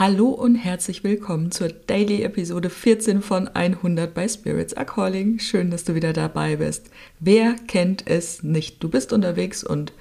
Hallo und herzlich willkommen zur Daily Episode 14 von 100 bei Spirits Are Calling. Schön, dass du wieder dabei bist. Wer kennt es nicht? Du bist unterwegs und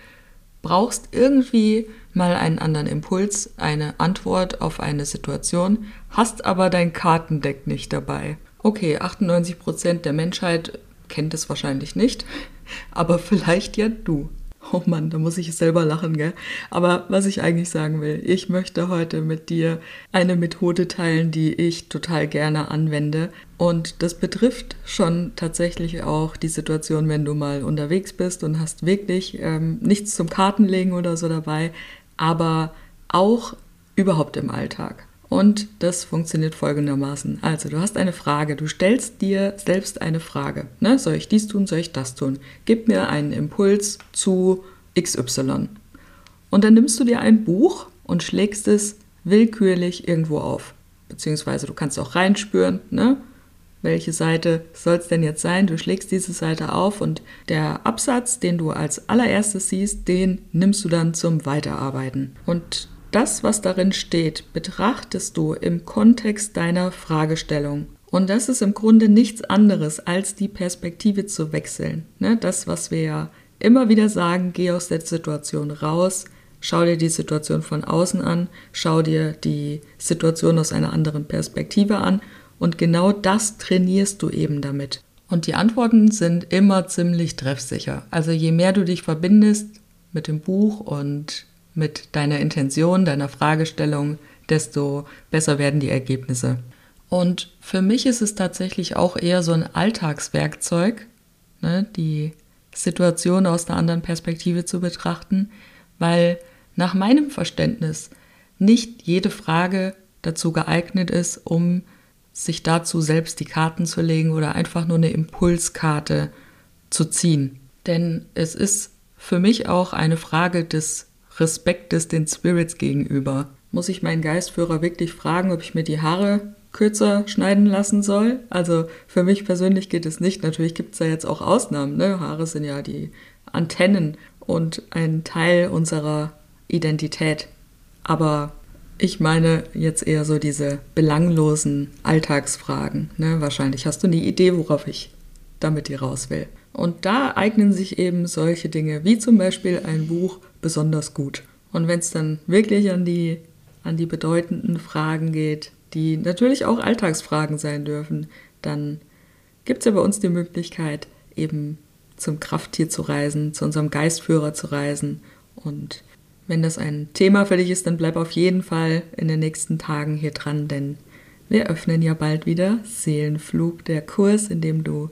brauchst irgendwie mal einen anderen Impuls, eine Antwort auf eine Situation, hast aber dein Kartendeck nicht dabei. Okay, 98% der Menschheit kennt es wahrscheinlich nicht, aber vielleicht ja du. Oh Mann, da muss ich selber lachen, gell? Aber was ich eigentlich sagen will, ich möchte heute mit dir eine Methode teilen, die ich total gerne anwende. Und das betrifft schon tatsächlich auch die Situation, wenn du mal unterwegs bist und hast wirklich ähm, nichts zum Kartenlegen oder so dabei, aber auch überhaupt im Alltag. Und das funktioniert folgendermaßen. Also, du hast eine Frage, du stellst dir selbst eine Frage. Ne? Soll ich dies tun, soll ich das tun? Gib mir einen Impuls zu XY. Und dann nimmst du dir ein Buch und schlägst es willkürlich irgendwo auf. Beziehungsweise du kannst auch reinspüren, ne? welche Seite soll es denn jetzt sein? Du schlägst diese Seite auf und der Absatz, den du als allererstes siehst, den nimmst du dann zum Weiterarbeiten. Und das, was darin steht, betrachtest du im Kontext deiner Fragestellung. Und das ist im Grunde nichts anderes, als die Perspektive zu wechseln. Ne? Das, was wir ja immer wieder sagen, geh aus der Situation raus, schau dir die Situation von außen an, schau dir die Situation aus einer anderen Perspektive an und genau das trainierst du eben damit. Und die Antworten sind immer ziemlich treffsicher. Also je mehr du dich verbindest mit dem Buch und mit deiner Intention, deiner Fragestellung, desto besser werden die Ergebnisse. Und für mich ist es tatsächlich auch eher so ein Alltagswerkzeug, ne, die Situation aus einer anderen Perspektive zu betrachten, weil nach meinem Verständnis nicht jede Frage dazu geeignet ist, um sich dazu selbst die Karten zu legen oder einfach nur eine Impulskarte zu ziehen. Denn es ist für mich auch eine Frage des Respektes den Spirits gegenüber. Muss ich meinen Geistführer wirklich fragen, ob ich mir die Haare kürzer schneiden lassen soll? Also für mich persönlich geht es nicht. Natürlich gibt es da jetzt auch Ausnahmen. Ne? Haare sind ja die Antennen und ein Teil unserer Identität. Aber ich meine jetzt eher so diese belanglosen Alltagsfragen. Ne? Wahrscheinlich hast du eine Idee, worauf ich damit hier raus will. Und da eignen sich eben solche Dinge wie zum Beispiel ein Buch besonders gut. Und wenn es dann wirklich an die, an die bedeutenden Fragen geht, die natürlich auch Alltagsfragen sein dürfen, dann gibt es ja bei uns die Möglichkeit, eben zum Krafttier zu reisen, zu unserem Geistführer zu reisen. Und wenn das ein Thema für dich ist, dann bleib auf jeden Fall in den nächsten Tagen hier dran, denn wir öffnen ja bald wieder Seelenflug, der Kurs, in dem du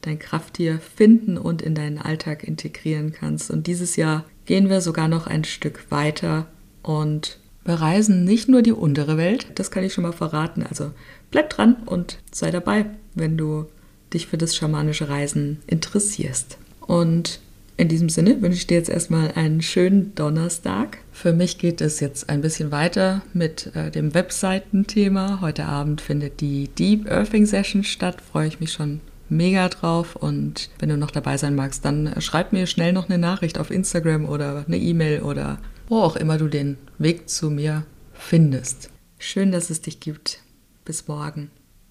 dein Krafttier finden und in deinen Alltag integrieren kannst. Und dieses Jahr gehen wir sogar noch ein Stück weiter und bereisen nicht nur die untere Welt, das kann ich schon mal verraten. Also bleib dran und sei dabei, wenn du dich für das schamanische Reisen interessierst. Und in diesem Sinne wünsche ich dir jetzt erstmal einen schönen Donnerstag. Für mich geht es jetzt ein bisschen weiter mit äh, dem Webseitenthema. Heute Abend findet die Deep Earthing Session statt. Freue ich mich schon mega drauf und wenn du noch dabei sein magst, dann schreib mir schnell noch eine Nachricht auf Instagram oder eine E-Mail oder wo auch immer du den Weg zu mir findest. Schön, dass es dich gibt. Bis morgen.